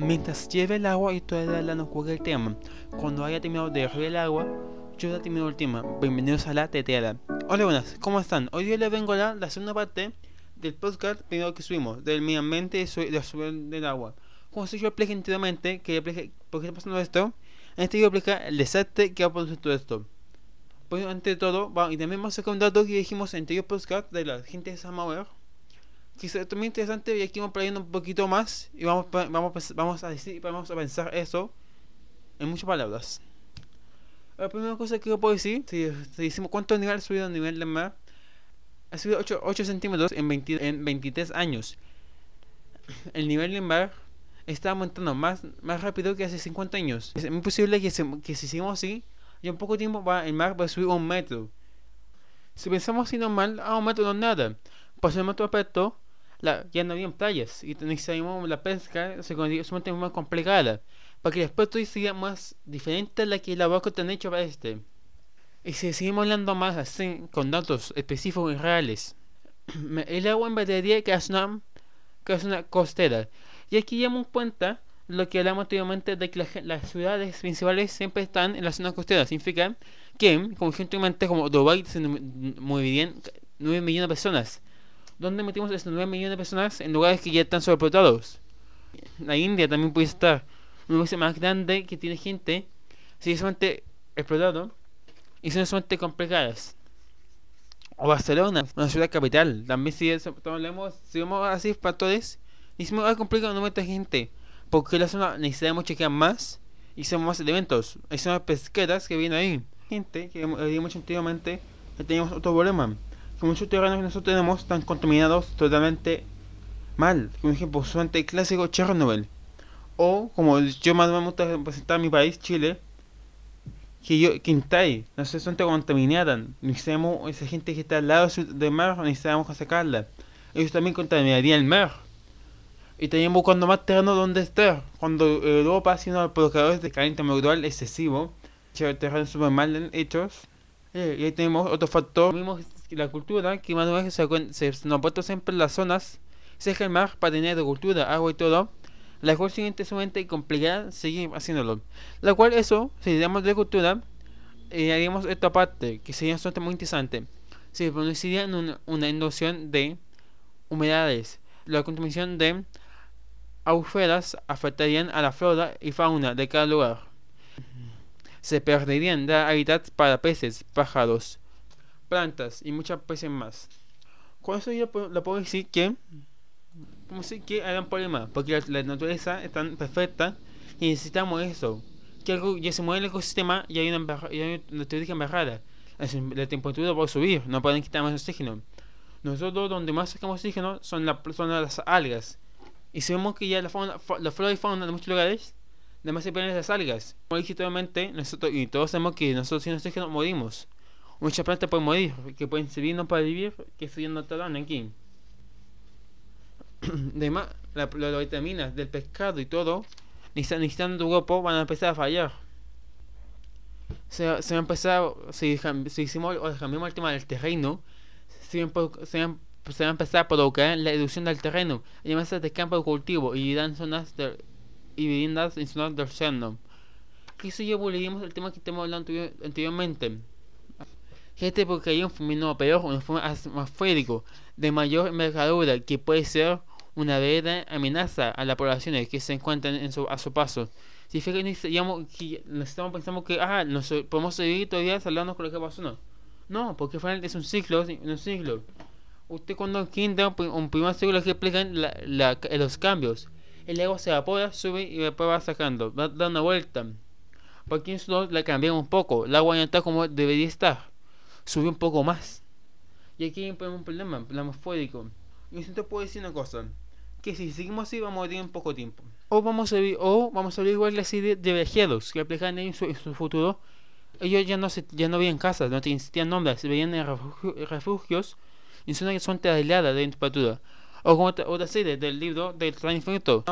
Mientras lleve el agua y todavía la no juegue el tema. Cuando haya terminado de hervir el agua, yo ya termino el tema. Bienvenidos a la teteada. Hola, buenas, ¿cómo están? Hoy día les vengo a dar la segunda parte del podcast primero que subimos, del medio ambiente y de subir del agua. Como si yo expliqué anteriormente, que explique por qué está pasando esto, en este video explica el desastre que ha producido todo esto. Pues ante todo, y también vamos a sacar un dato que dijimos en anterior podcast de la gente de Samauer que es muy interesante y aquí vamos poniendo un poquito más y vamos, vamos, vamos a decir, vamos a pensar eso en muchas palabras. La primera cosa que yo puedo decir, si, si decimos cuánto nivel ha subido el nivel del mar, ha subido 8, 8 centímetros en, 20, en 23 años. El nivel del mar está aumentando más, más rápido que hace 50 años. Es muy posible que, que si seguimos así, en poco tiempo va, el mar va a subir un metro. Si pensamos así normal, a un metro no es nada. Por el otro aspecto, la, ya no había playas. Y necesitamos la pesca se sumamente más complicada. Para que después todo sea más diferente a la que la vaca te han hecho para este. Y si seguimos hablando más así con datos específicos y reales el agua en batería que es una que es una costera. Y aquí en cuenta lo que hablamos anteriormente de que las ciudades principales siempre están en la zona costera. Significa que conjuntamente como Dubai se moverían 9 millones de personas ¿Dónde metimos estos 9 millones de personas en lugares que ya están sobrepotados? La India también puede estar un lugar más grande que tiene gente, si es solamente explotado y son solamente complicadas. O Barcelona, una ciudad capital, también si hablamos, si vamos así factores, si me complicado no mete gente, porque la zona necesitamos chequear más y hacemos más elementos. Hay zonas pesqueras que vienen ahí. Gente que habíamos anteriormente, que teníamos otro problema como muchos terrenos que nosotros tenemos están contaminados totalmente mal. Como ejemplo, solamente el clásico Chernobyl. O, como yo más me gusta representar mi país, Chile, que yo, Quintay, no sé, son contaminadas. Necesitamos esa gente que está al lado del mar, necesitamos sacarla. Ellos también contaminarían el mar. Y también buscando más terreno donde estar. Cuando Europa, siendo provocadores de calentamiento global excesivo, terrenos súper mal hechos. Eh, y ahí tenemos otro factor. La cultura que más o se, se, se nos siempre las zonas cerca del mar para tener de cultura, agua y todo, la cual siguiente sumamente complicada seguir haciéndolo. La cual eso, si damos de cultura, eh, haríamos esta parte, que sería bastante muy interesante. Se produciría una, una inducción de humedades. La contaminación de agujeras afectarían a la flora y fauna de cada lugar. Se perderían de hábitats para peces, pájaros, plantas y muchas especies más. Con eso yo le puedo decir que, como si que hay un problema, porque la, naturaleza es tan perfecta y necesitamos eso. Que algo, ya se mueve el ecosistema y hay una, y hay una teoría embarrada. La temperatura va a subir, no pueden quitar más oxígeno. Nosotros donde más sacamos oxígeno son, la, son las algas. Y sabemos que ya la, fauna, la flora y fauna de muchos lugares, además se pierden las algas. nosotros, y todos sabemos que nosotros sin oxígeno morimos muchas plantas pueden morir, que pueden servir no para vivir, que eso ya no te aquí. Además, las vitaminas del pescado y todo, necesitando tu cuerpo, van a empezar a fallar. Se, se va a empezar, si, si hicimos o cambiamos el tema del terreno, se, se, va a empezar a provocar la reducción del terreno, además de campo de cultivo y dan zonas de, y viviendas en zonas del océano. Que eso ya volvimos el tema que estamos hablando anteriormente este porque hay un fenómeno peor, un fenómeno atmosférico de mayor envergadura que puede ser una verdadera amenaza a las poblaciones que se encuentran en su, a su paso. Si que digamos, que estamos pensando que ah, nos, podemos seguir todavía hablando con lo que pasó, no. No, porque es un ciclo, un ciclo. Usted cuando quinta un primer ciclo que explican la, la, los cambios. El agua se evapora, sube y después va sacando, va dando vuelta. Porque eso la cambiamos un poco. El agua ya está como debería estar subió un poco más. Y aquí hay un problema, un problema atmosférico. Y te puedo decir una cosa, que si seguimos así vamos a tener poco tiempo. O vamos a ver, o vamos a ver igual las ideas de viajeros que aplican en su, en su futuro. Ellos ya no se, ya no veían casas, no tenían nombres, se veían en refugios en zonas que son aisladas de temperatura. O como otra, otra serie del libro del Tren Infinito,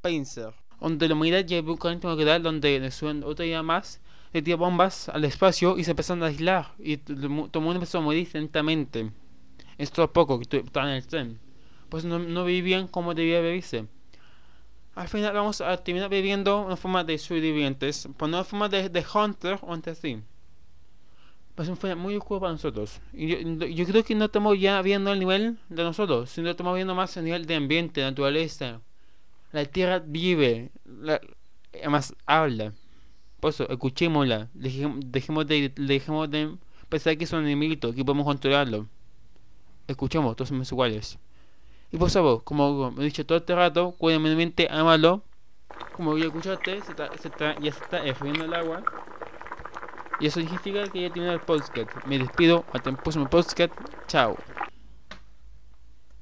Painter, donde la humanidad lleva un camino donde suben otro día más le tiró bombas al espacio y se empezaron a aislar. Y todo el mundo empezó a morir lentamente. Esto a poco que estaban en el tren. Pues no, no vivían como debía vivirse. al final vamos a terminar viviendo una forma de sobrevivientes, por una forma de, de hunter o entre sí. Ser un final muy oscuro para nosotros. Y yo, yo, creo que no estamos ya viendo el nivel de nosotros, sino estamos viendo más el nivel de ambiente, naturaleza. La tierra vive, la, además habla. Por eso, escuchémosla. Dejemos, de, dejemos de pensar que es un que podemos controlarlo. Escuchemos, todos somos iguales. Y por favor, como he dicho todo este rato, cuida mi mente, amalo. Como ya escuchaste, se está, se está, ya se está hirviendo el agua. Y eso significa que ya tiene el podcast. Me despido hasta el próximo podcast. Chao.